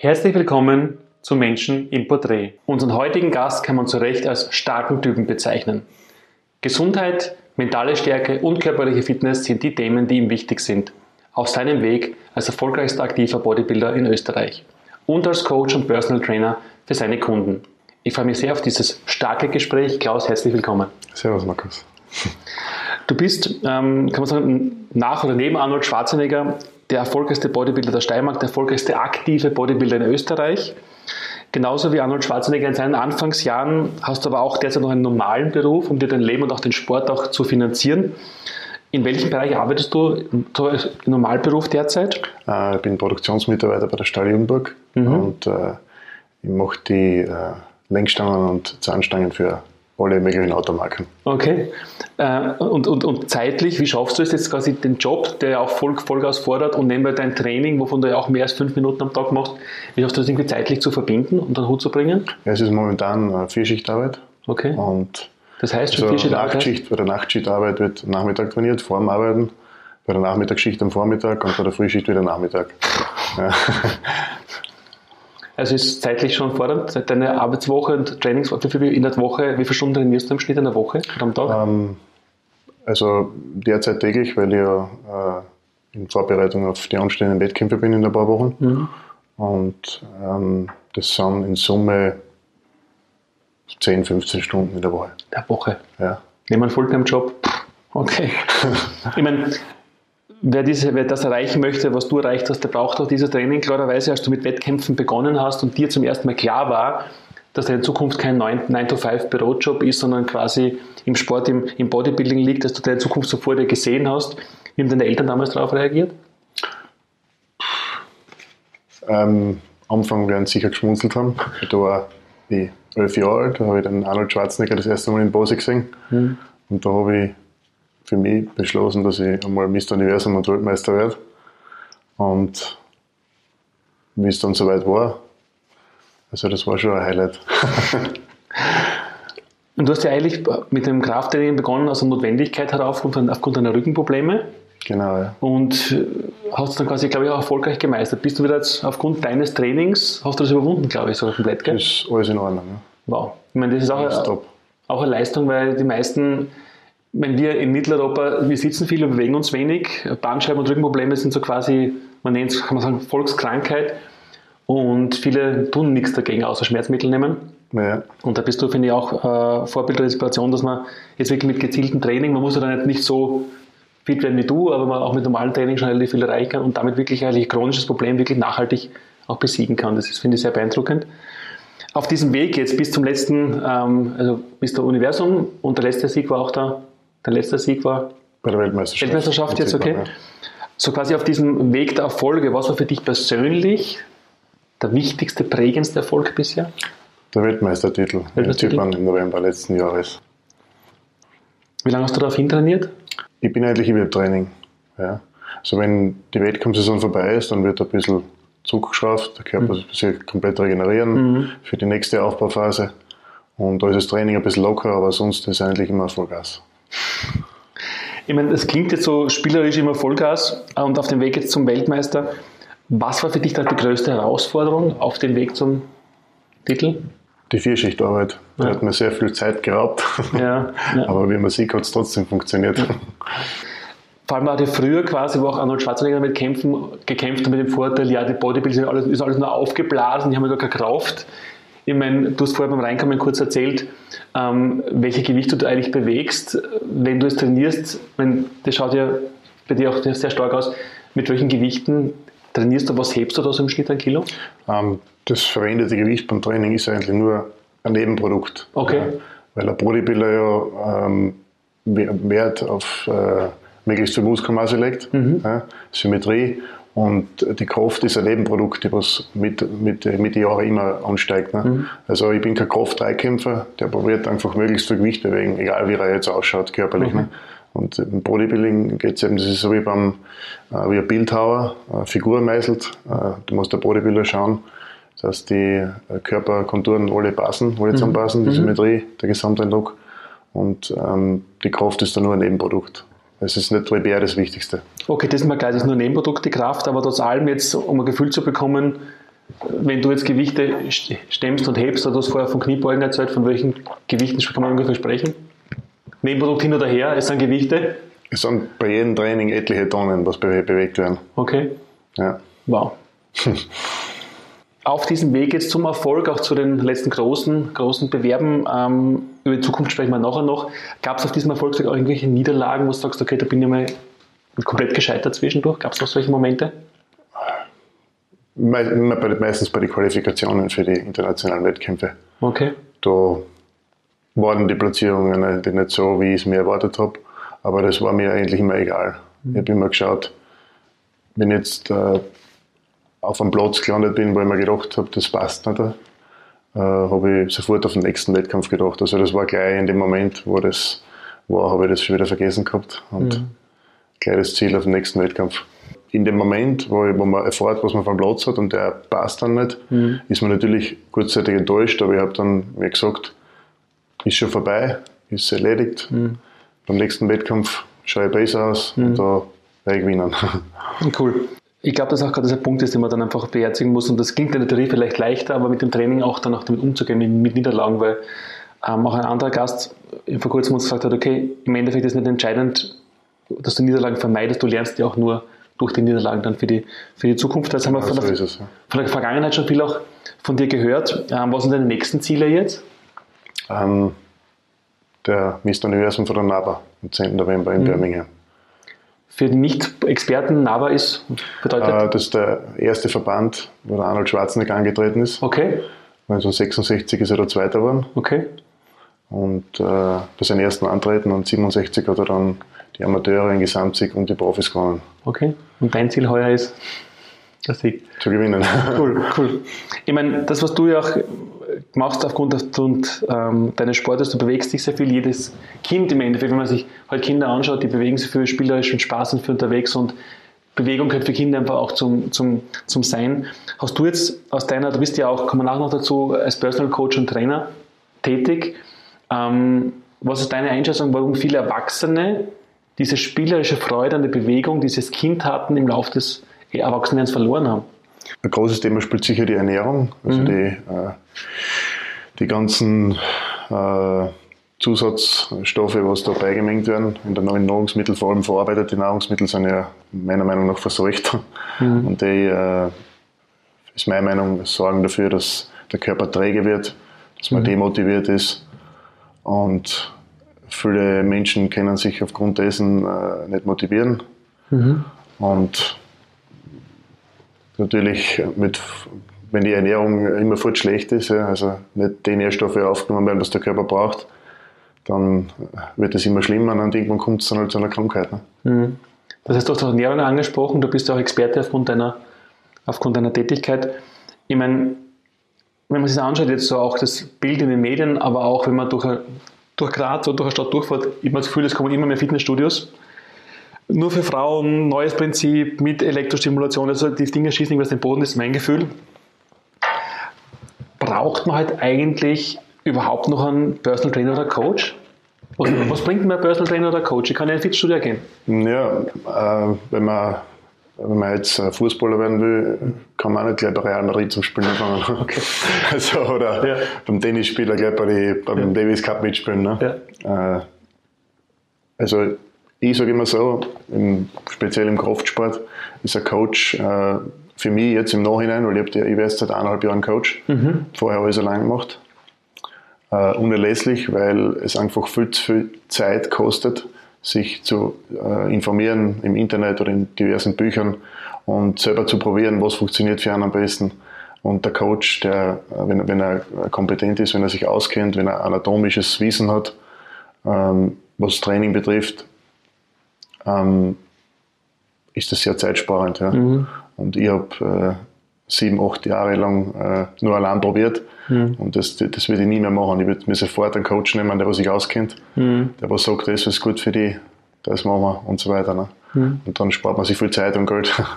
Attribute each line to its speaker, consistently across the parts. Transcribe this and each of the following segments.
Speaker 1: Herzlich willkommen zu Menschen im Porträt. Unseren heutigen Gast kann man zu Recht als starken Typen bezeichnen. Gesundheit, mentale Stärke und körperliche Fitness sind die Themen, die ihm wichtig sind. Auf seinem Weg als erfolgreichster aktiver Bodybuilder in Österreich und als Coach und Personal Trainer für seine Kunden. Ich freue mich sehr auf dieses starke Gespräch. Klaus, herzlich willkommen.
Speaker 2: Servus, Markus.
Speaker 1: Du bist, ähm, kann man sagen, nach oder neben Arnold Schwarzenegger der erfolgreichste Bodybuilder der Steiermark, der erfolgreichste aktive Bodybuilder in Österreich. Genauso wie Arnold Schwarzenegger in seinen Anfangsjahren hast du aber auch derzeit noch einen normalen Beruf, um dir dein Leben und auch den Sport auch zu finanzieren. In welchem Bereich arbeitest du im Normalberuf derzeit?
Speaker 2: Äh, ich bin Produktionsmitarbeiter bei der Stahl Jungburg mhm. und äh, ich mache die äh, Lenkstangen und Zahnstangen für alle möglichen Automarken.
Speaker 1: Okay. Äh, und, und, und zeitlich, wie schaffst du es jetzt quasi den Job, der ja auch Voll, Vollgas fordert und nebenbei dein Training, wovon du ja auch mehr als fünf Minuten am Tag machst, wie schaffst du das irgendwie zeitlich zu verbinden und dann Hut zu bringen?
Speaker 2: Ja, es ist momentan eine Vierschichtarbeit.
Speaker 1: Okay.
Speaker 2: Und
Speaker 1: das heißt
Speaker 2: also Vierschichtarbeit? Nachtschicht, bei der Nachtschichtarbeit wird Nachmittag trainiert, vor dem Arbeiten, bei der Nachmittagsschicht am Vormittag und bei der Frühschicht wieder Nachmittag. Ja.
Speaker 1: Also ist zeitlich schon fordernd. Deine Arbeitswoche und Trainingswoche in der Woche, wie viele Stunden trainierst du im Schnitt in der Woche oder am Tag? Ähm,
Speaker 2: also derzeit täglich, weil ich ja äh, in Vorbereitung auf die anstehenden Wettkämpfe bin in ein paar Wochen. Mhm. Und ähm, das sind in Summe 10, 15 Stunden in der Woche.
Speaker 1: Der Woche?
Speaker 2: Ja.
Speaker 1: Nehmen wir einen Fulltime-Job? Okay. ich meine, wer, diese, wer das erreichen möchte, was du erreicht hast, der braucht auch dieses Training. Klarerweise, als du mit Wettkämpfen begonnen hast und dir zum ersten Mal klar war, dass in Zukunft kein 9-to-5-Bürojob ist, sondern quasi im Sport, im, im Bodybuilding liegt, dass du deine Zukunft so vor dir gesehen hast. Wie haben deine Eltern damals darauf reagiert?
Speaker 2: Ähm, am Anfang werden sie sicher geschmunzelt haben. Da war ich elf Jahre alt, da habe ich den Arnold Schwarzenegger das erste Mal in Pose gesehen. Mhm. Und da habe ich für mich beschlossen, dass ich einmal Mr. Universum und Weltmeister werde. Und wie es dann soweit war, also das war schon ein Highlight.
Speaker 1: und du hast ja eigentlich mit dem Krafttraining begonnen aus der Notwendigkeit herauf, aufgrund deiner Rückenprobleme.
Speaker 2: Genau, ja.
Speaker 1: Und hast es dann quasi, glaube ich, auch erfolgreich gemeistert. Bist du wieder jetzt aufgrund deines Trainings, hast du das überwunden, glaube ich, so komplett,
Speaker 2: gell? Das ist alles in Ordnung, ja.
Speaker 1: Wow. Ich meine, das ist auch, auch eine Leistung, weil die meisten wenn wir in Mitteleuropa, wir sitzen viel, wir bewegen uns wenig. Bandscheiben- und Rückenprobleme sind so quasi, man nennt es, kann man sagen, Volkskrankheit. Und viele tun nichts dagegen, außer Schmerzmittel nehmen. Ja. Und da bist du, finde ich, auch äh, Vorbild der Inspiration, dass man jetzt wirklich mit gezieltem Training, man muss ja dann nicht so fit werden wie du, aber man auch mit normalem Training schon relativ viel erreichen kann und damit wirklich eigentlich chronisches Problem wirklich nachhaltig auch besiegen kann. Das ist, finde ich, sehr beeindruckend. Auf diesem Weg jetzt bis zum letzten, ähm, also bis zum Universum und der letzte Sieg war auch da Dein letzter Sieg war?
Speaker 2: Bei der Weltmeisterschaft.
Speaker 1: Weltmeisterschaft jetzt, okay. So quasi auf diesem Weg der Erfolge, was war für dich persönlich der wichtigste, prägendste Erfolg bisher?
Speaker 2: Der Weltmeistertitel, Weltmeistertitel? in Zypern im November letzten Jahres.
Speaker 1: Wie lange hast du darauf hintrainiert?
Speaker 2: Ich bin eigentlich im Training. Ja. Also wenn die Wettkampfsaison vorbei ist, dann wird ein bisschen zurückgeschraubt, der Körper mhm. sich komplett regenerieren mhm. für die nächste Aufbauphase. Und da ist das Training ein bisschen locker, aber sonst ist es eigentlich immer Vollgas.
Speaker 1: Ich meine, das klingt jetzt so spielerisch immer Vollgas und auf dem Weg jetzt zum Weltmeister. Was war für dich da die größte Herausforderung auf dem Weg zum Titel?
Speaker 2: Die Vierschichtarbeit. Die ja. hat mir sehr viel Zeit geraubt. Ja, ja. Aber wie man sieht, hat es trotzdem funktioniert.
Speaker 1: Vor allem war ja früher quasi, wo auch Arnold Schwarzenegger damit kämpfen, gekämpft hat mit dem Vorteil, ja, die Bodybuilder sind alles, ist alles nur aufgeblasen, die haben ja gar keine Kraft. Ich meine, du hast vorher beim Reinkommen kurz erzählt, ähm, welche Gewichte du eigentlich bewegst, wenn du es trainierst. Wenn, das schaut ja bei dir auch sehr stark aus. Mit welchen Gewichten trainierst du? Was hebst du da so im Schnitt ein Kilo?
Speaker 2: Ähm, das verwendete Gewicht beim Training ist eigentlich nur ein Nebenprodukt.
Speaker 1: Okay. Ja,
Speaker 2: weil der Bodybuilder ja ähm, Wert auf äh, möglichst viel Muskelmasse legt, mhm. ja, Symmetrie und die Kraft ist ein Nebenprodukt, was mit, mit, mit den Jahren immer ansteigt. Ne? Mhm. Also ich bin kein Kraft-3-Kämpfer, der probiert einfach möglichst viel Gewicht bewegen, egal wie er jetzt ausschaut körperlich. Mhm. Ne? Und im Bodybuilding geht es eben, das ist so wie beim äh, wie ein Bildhauer, eine Figur meißelt. Äh, du musst der Bodybuilder schauen, dass die äh, Körperkonturen alle passen, alle mhm. zusammenpassen, die mhm. Symmetrie, der Gesamteindruck. Und ähm, die Kraft ist dann nur ein Nebenprodukt. Es ist nicht primär das Wichtigste.
Speaker 1: Okay, das ist mir klar, das ist nur Nebenprodukt, die Kraft, aber trotz allem jetzt, um ein Gefühl zu bekommen, wenn du jetzt Gewichte stemmst und hebst, du hast vorher von Kniebeugen erzählt, von welchen Gewichten kann man ungefähr sprechen? Nebenprodukt hin oder her, es sind Gewichte?
Speaker 2: Es sind bei jedem Training etliche Tonnen, was bewegt werden.
Speaker 1: Okay.
Speaker 2: Ja.
Speaker 1: Wow. Auf diesem Weg jetzt zum Erfolg, auch zu den letzten großen, großen Bewerben, ähm, über die Zukunft sprechen wir nachher noch. Gab es auf diesem Erfolgsweg auch irgendwelche Niederlagen, wo du sagst, okay, da bin ich mal komplett gescheitert zwischendurch? Gab es noch solche Momente?
Speaker 2: meistens bei den Qualifikationen für die internationalen Wettkämpfe.
Speaker 1: Okay.
Speaker 2: Da waren die Platzierungen nicht so, wie ich es mir erwartet habe, aber das war mir eigentlich immer egal. Ich habe immer geschaut, wenn jetzt äh, auf einem Platz gelandet bin, wo ich mir gedacht habe, das passt nicht, äh, habe ich sofort auf den nächsten Wettkampf gedacht. Also das war gleich in dem Moment, wo das war, habe ich das schon wieder vergessen gehabt und mhm. gleich das Ziel auf den nächsten Wettkampf in dem Moment, wo, ich, wo man erfährt, was man vom Platz hat und der passt dann nicht, mhm. ist man natürlich kurzzeitig enttäuscht, aber ich habe dann mir gesagt, ist schon vorbei, ist erledigt. Mhm. Beim nächsten Wettkampf schaue ich besser aus mhm. und da werde ich gewinnen.
Speaker 1: Cool. Ich glaube, dass auch gerade dieser Punkt ist, den man dann einfach beherzigen muss. Und das klingt in der Theorie vielleicht leichter, aber mit dem Training auch dann auch damit umzugehen, mit, Niederlagen, weil ähm, auch ein anderer Gast vor kurzem uns gesagt hat, okay, im Endeffekt ist nicht entscheidend, dass du Niederlagen vermeidest, du lernst ja auch nur durch die Niederlagen dann für die, für die Zukunft. Jetzt haben wir von, ja, so der, es, ja. von der Vergangenheit schon viel auch von dir gehört. Ähm, was sind deine nächsten Ziele jetzt?
Speaker 2: Ähm, der Mr. Universum von der NABA am 10. November in mhm. Birmingham.
Speaker 1: Für die Nicht-Experten, NABA ist, bedeutet? Äh,
Speaker 2: das ist der erste Verband, wo der Arnold Schwarzenegger angetreten ist.
Speaker 1: Okay.
Speaker 2: 1966 ist er der Zweite geworden.
Speaker 1: Okay.
Speaker 2: Und äh, bei seinem ersten Antreten und 67 hat er dann die Amateure in Gesamtsieg und die Profis gewonnen.
Speaker 1: Okay. Und dein Ziel heuer ist der Sieg?
Speaker 2: Zu gewinnen.
Speaker 1: Cool, cool. Ich meine, das, was du ja auch machst aufgrund ähm, deines Sportes, du bewegst dich sehr viel. Jedes Kind im Endeffekt, wenn man sich halt Kinder anschaut, die bewegen sich für spielerisch und Spaß und für unterwegs und Bewegung gehört für Kinder einfach auch zum, zum, zum Sein. Hast du jetzt aus deiner, du bist ja auch, kommen wir nachher noch dazu, als Personal Coach und Trainer tätig. Ähm, was ist deine Einschätzung, warum viele Erwachsene diese spielerische Freude an der Bewegung, dieses Kind hatten, im Laufe des Erwachsenwerdens verloren haben?
Speaker 2: Ein großes Thema spielt sicher die Ernährung, also mhm. die, äh, die ganzen äh, Zusatzstoffe, was da beigemengt werden. In den neuen Nahrungsmitteln, vor allem verarbeitete Nahrungsmittel, sind ja meiner Meinung nach verseucht. Mhm. Und die, äh, ist meine Meinung, sorgen dafür, dass der Körper träge wird, dass man mhm. demotiviert ist. Und viele Menschen können sich aufgrund dessen äh, nicht motivieren. Mhm. Und natürlich, mit, wenn die Ernährung immerfort schlecht ist, ja, also nicht die Nährstoffe aufgenommen werden, was der Körper braucht, dann wird es immer schlimmer und irgendwann kommt es dann halt zu einer Krankheit. Ne?
Speaker 1: Mhm. Das heißt, du hast Ernährung angesprochen, du bist ja auch Experte aufgrund deiner, aufgrund deiner Tätigkeit. Ich meine, wenn man sich das anschaut, jetzt so auch das Bild in den Medien, aber auch wenn man durch, durch Graz oder durch eine Stadt durchfährt, ich habe das Gefühl, es kommen immer mehr Fitnessstudios nur für Frauen, neues Prinzip mit Elektrostimulation, also die Dinge schießen irgendwas den Boden, das ist mein Gefühl. Braucht man halt eigentlich überhaupt noch einen Personal Trainer oder Coach? Was, was bringt mir ein Personal Trainer oder Coach? Ich kann ja in ein Fitnessstudio gehen.
Speaker 2: Ja, äh, wenn man wenn man jetzt Fußballer werden will, kann man auch nicht gleich bei Real Madrid zum Spielen anfangen. Okay. Also, oder ja. beim Tennisspieler gleich bei die, beim ja. Davis Cup mitspielen. Ne? Ja. Äh, also ich sage immer so, im, speziell im Kraftsport, ist ein Coach äh, für mich jetzt im Nachhinein, weil ich, ich jetzt seit eineinhalb Jahren Coach, mhm. vorher habe ich es allein gemacht, äh, unerlässlich, weil es einfach viel zu viel Zeit kostet, sich zu äh, informieren im Internet oder in diversen Büchern und selber zu probieren, was funktioniert für einen am besten. Und der Coach, der, wenn, wenn er kompetent ist, wenn er sich auskennt, wenn er anatomisches Wissen hat, ähm, was Training betrifft, ähm, ist das sehr zeitsparend. Ja. Mhm. Und ich habe äh, sieben, acht Jahre lang äh, nur allein probiert. Mhm. Und das, das würde ich nie mehr machen. Ich würde mir sofort einen Coach nehmen, der sich auskennt, mhm. der was sagt, das ist gut für die, das machen wir und so weiter. Ne? Mhm. Und dann spart man sich viel Zeit und Geld.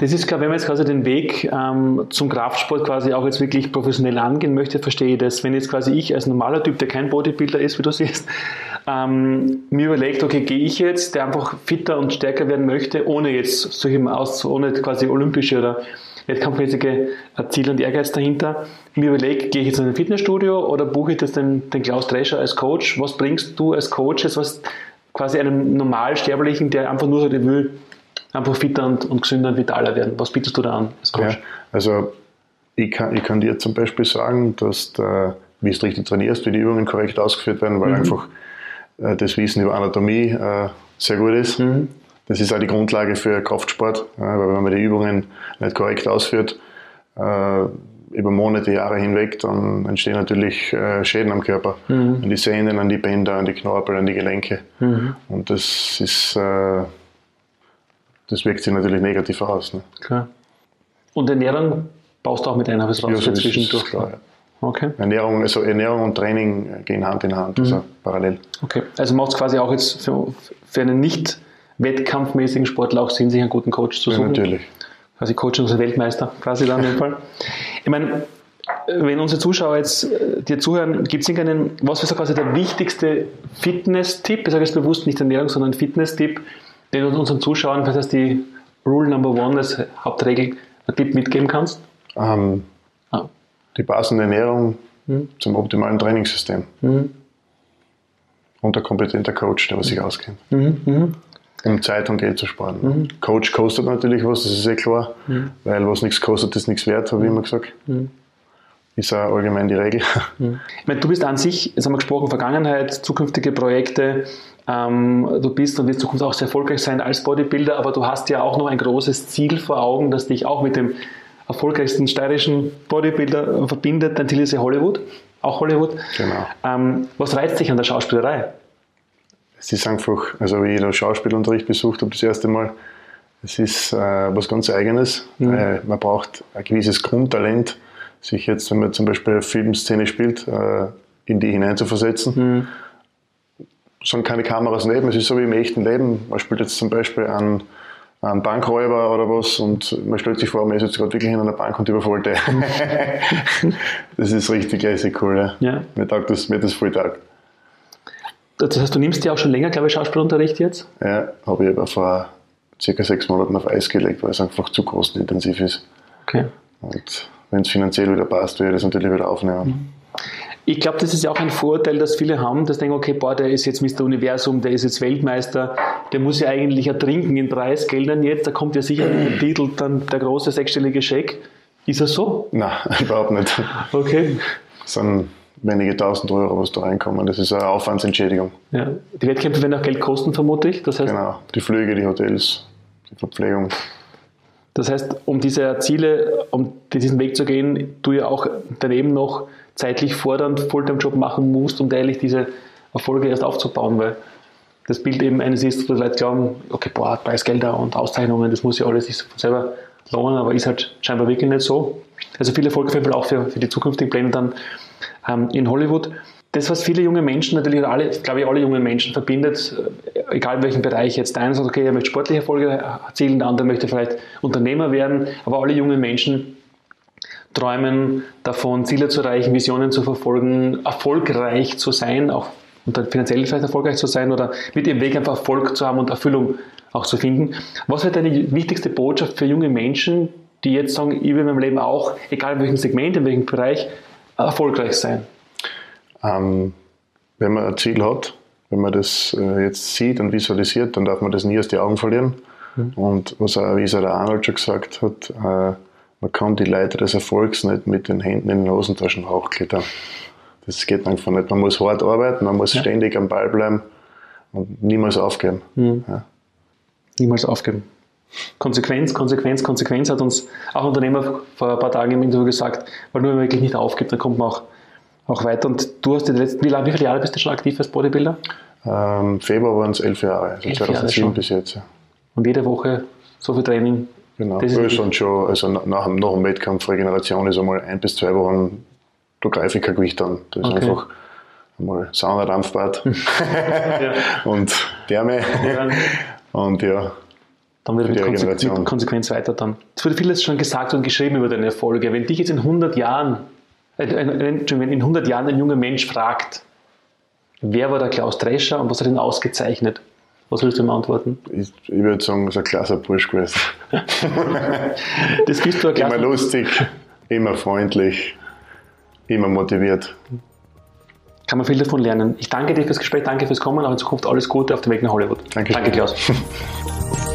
Speaker 1: Das ist, ich, wenn man jetzt quasi den Weg ähm, zum Kraftsport quasi auch jetzt wirklich professionell angehen möchte, verstehe ich das. Wenn jetzt quasi ich als normaler Typ, der kein Bodybuilder ist, wie du siehst, ähm, mir überlegt, okay, gehe ich jetzt, der einfach fitter und stärker werden möchte, ohne jetzt solche aus, ohne quasi olympische oder wettkampfmäßige Ziel und Ehrgeiz dahinter. Mir überlege, gehe ich jetzt in ein Fitnessstudio oder buche ich das den, den Klaus Drescher als Coach? Was bringst du als Coach, was quasi einem Normalsterblichen, der einfach nur so die will, einfach fitter und, und gesünder und vitaler werden? Was bietest du da an
Speaker 2: als Coach? Ja, also ich kann, ich kann dir zum Beispiel sagen, dass der, wie du richtig trainierst, wie die Übungen korrekt ausgeführt werden, weil mhm. einfach das Wissen über Anatomie äh, sehr gut ist. Mhm. Das ist auch die Grundlage für Kraftsport, äh, weil wenn man die Übungen nicht korrekt ausführt, äh, über Monate, Jahre hinweg, dann entstehen natürlich äh, Schäden am Körper. Mhm. An die Sehnen, an die Bänder, an die Knorpel, an die Gelenke. Mhm. Und das ist, äh, das wirkt sich natürlich negativ aus. Ne?
Speaker 1: Klar. Und Ernährung baust du auch mit ein, habe ich ja, so zwischendurch. Klar, ja.
Speaker 2: Okay. Ernährung, also Ernährung und Training gehen Hand in Hand, also mhm. parallel.
Speaker 1: Okay, also macht es quasi auch jetzt für, für einen nicht wettkampfmäßigen Sportler auch Sinn, sich einen guten Coach zu suchen.
Speaker 2: Ja, natürlich.
Speaker 1: Quasi Coach unser Weltmeister, quasi dann in dem Fall. Ich meine, wenn unsere Zuschauer jetzt äh, dir zuhören, gibt es irgendeinen, was ist quasi der wichtigste Fitness-Tipp, ich sage jetzt bewusst nicht Ernährung, sondern Fitness-Tipp, den du unseren Zuschauern, was heißt die Rule Number One, als Hauptregel, einen Tipp mitgeben kannst?
Speaker 2: Ähm. Die passende Ernährung hm. zum optimalen Trainingssystem. Hm. Und ein kompetenter Coach, der was sich auskennt. Mhm. Mhm um Zeit und Geld zu sparen. Mhm. Coach kostet natürlich was, das ist eh klar, mhm. weil was nichts kostet, ist nichts wert, habe ich immer gesagt. Mhm. Ist auch allgemein die Regel.
Speaker 1: Mhm. Ich meine, du bist an sich, jetzt haben wir gesprochen, Vergangenheit, zukünftige Projekte, ähm, du bist und wirst Zukunft auch sehr erfolgreich sein als Bodybuilder, aber du hast ja auch noch ein großes Ziel vor Augen, das dich auch mit dem erfolgreichsten steirischen Bodybuilder verbindet. Dein Ziel ist ja Hollywood, auch Hollywood.
Speaker 2: Genau.
Speaker 1: Ähm, was reizt dich an der Schauspielerei?
Speaker 2: es ist einfach, also wie ich da Schauspielunterricht besucht habe das erste Mal, es ist äh, was ganz Eigenes. Mhm. Äh, man braucht ein gewisses Grundtalent, sich jetzt, wenn man zum Beispiel eine Filmszene spielt, äh, in die hineinzuversetzen. Mhm. Sind keine Kameras neben, es ist so wie im echten Leben. Man spielt jetzt zum Beispiel einen, einen Bankräuber oder was und man stellt sich vor, man ist jetzt gerade wirklich in einer Bank und überfällt Das ist richtig lässig cool. Ja. ja. Mir taugt das, mir das voll taugt.
Speaker 1: Das heißt, du nimmst ja auch schon länger, glaube ich, Schauspielunterricht jetzt?
Speaker 2: Ja, habe ich aber vor circa sechs Monaten auf Eis gelegt, weil es einfach zu kostenintensiv ist.
Speaker 1: Okay.
Speaker 2: Und wenn es finanziell wieder passt, werde ich das natürlich wieder aufnehmen. Mhm.
Speaker 1: Ich glaube, das ist ja auch ein Vorteil, dass viele haben, dass denken, okay, boah, der ist jetzt Mr. Universum, der ist jetzt Weltmeister, der muss ja eigentlich ertrinken in Preisgeldern jetzt, da kommt ja sicher der Titel, dann der große sechsstellige Scheck. Ist das so?
Speaker 2: Nein, überhaupt nicht.
Speaker 1: Okay.
Speaker 2: Das sind wenige tausend Euro, was da reinkommen. Das ist eine Aufwandsentschädigung.
Speaker 1: Ja. Die Wettkämpfe werden auch Geld kosten, vermute ich.
Speaker 2: Das heißt, genau, die Flüge, die Hotels, die Verpflegung.
Speaker 1: Das heißt, um diese Ziele, um diesen Weg zu gehen, du ja auch daneben noch zeitlich fordernd Fulltime-Job machen musst, um ehrlich diese Erfolge erst aufzubauen, weil das Bild eben eines ist, wo Leute glauben, okay, boah, Preisgelder und Auszeichnungen, das muss ja alles sich selber lohnen, aber ist halt scheinbar wirklich nicht so. Also viel Erfolg auf auch für, für die zukünftigen Pläne dann ähm, in Hollywood. Das, was viele junge Menschen natürlich, alle, glaube ich, alle jungen Menschen verbindet, äh, egal in welchem Bereich jetzt. Der eine sagt, okay, er möchte sportliche Erfolge erzielen, der andere möchte vielleicht Unternehmer werden, aber alle jungen Menschen träumen davon, Ziele zu erreichen, Visionen zu verfolgen, erfolgreich zu sein, auch und dann finanziell vielleicht erfolgreich zu sein oder mit ihrem Weg einfach Erfolg zu haben und Erfüllung auch zu finden. Was wäre deine wichtigste Botschaft für junge Menschen, die jetzt sagen, ich will in meinem Leben auch, egal in welchem Segment, in welchem Bereich, erfolgreich sein?
Speaker 2: Ähm, wenn man ein Ziel hat, wenn man das äh, jetzt sieht und visualisiert, dann darf man das nie aus den Augen verlieren. Mhm. Und was auch, wie es auch der Arnold schon gesagt hat, äh, man kann die Leiter des Erfolgs nicht mit den Händen in den Hosentaschen hochklettern. Das geht einfach nicht. Man muss hart arbeiten, man muss ja. ständig am Ball bleiben und niemals aufgeben. Mhm. Ja.
Speaker 1: Niemals aufgeben. Konsequenz, Konsequenz, Konsequenz hat uns auch ein Unternehmer vor ein paar Tagen im Interview gesagt, weil nur wenn man wirklich nicht aufgibt, dann kommt man auch, auch weiter. Und du hast die letzten, wie, lange, wie viele Jahre bist du schon aktiv als Bodybuilder?
Speaker 2: Ähm, Februar waren es elf Jahre, also elf 2007 Jahre bis jetzt.
Speaker 1: Und jede Woche so viel Training?
Speaker 2: Genau, das ist schon schon, also nach, nach dem Wettkampf Regeneration ist einmal ein bis zwei Wochen, da greife ich kein Gewicht an. Das ist okay. einfach einmal Sauna, Dampfbad und Therme. Und ja,
Speaker 1: dann wird mit, Konsequenz, mit Konsequenz weiter dann. Es wurde vieles schon gesagt und geschrieben über deine Erfolge. Wenn dich jetzt in 100 Jahren, äh, wenn in 100 Jahren ein junger Mensch fragt, wer war der Klaus Drescher und was hat ihn ausgezeichnet? Was willst du ihm antworten?
Speaker 2: Ich, ich würde sagen, es ist ein klasse Bursch gewesen.
Speaker 1: das bist du ein
Speaker 2: Immer lustig, immer freundlich, immer motiviert.
Speaker 1: Kann man viel davon lernen. Ich danke dir fürs Gespräch, danke fürs Kommen, auch in Zukunft alles Gute auf dem Weg nach Hollywood.
Speaker 2: Danke,
Speaker 1: danke Klaus.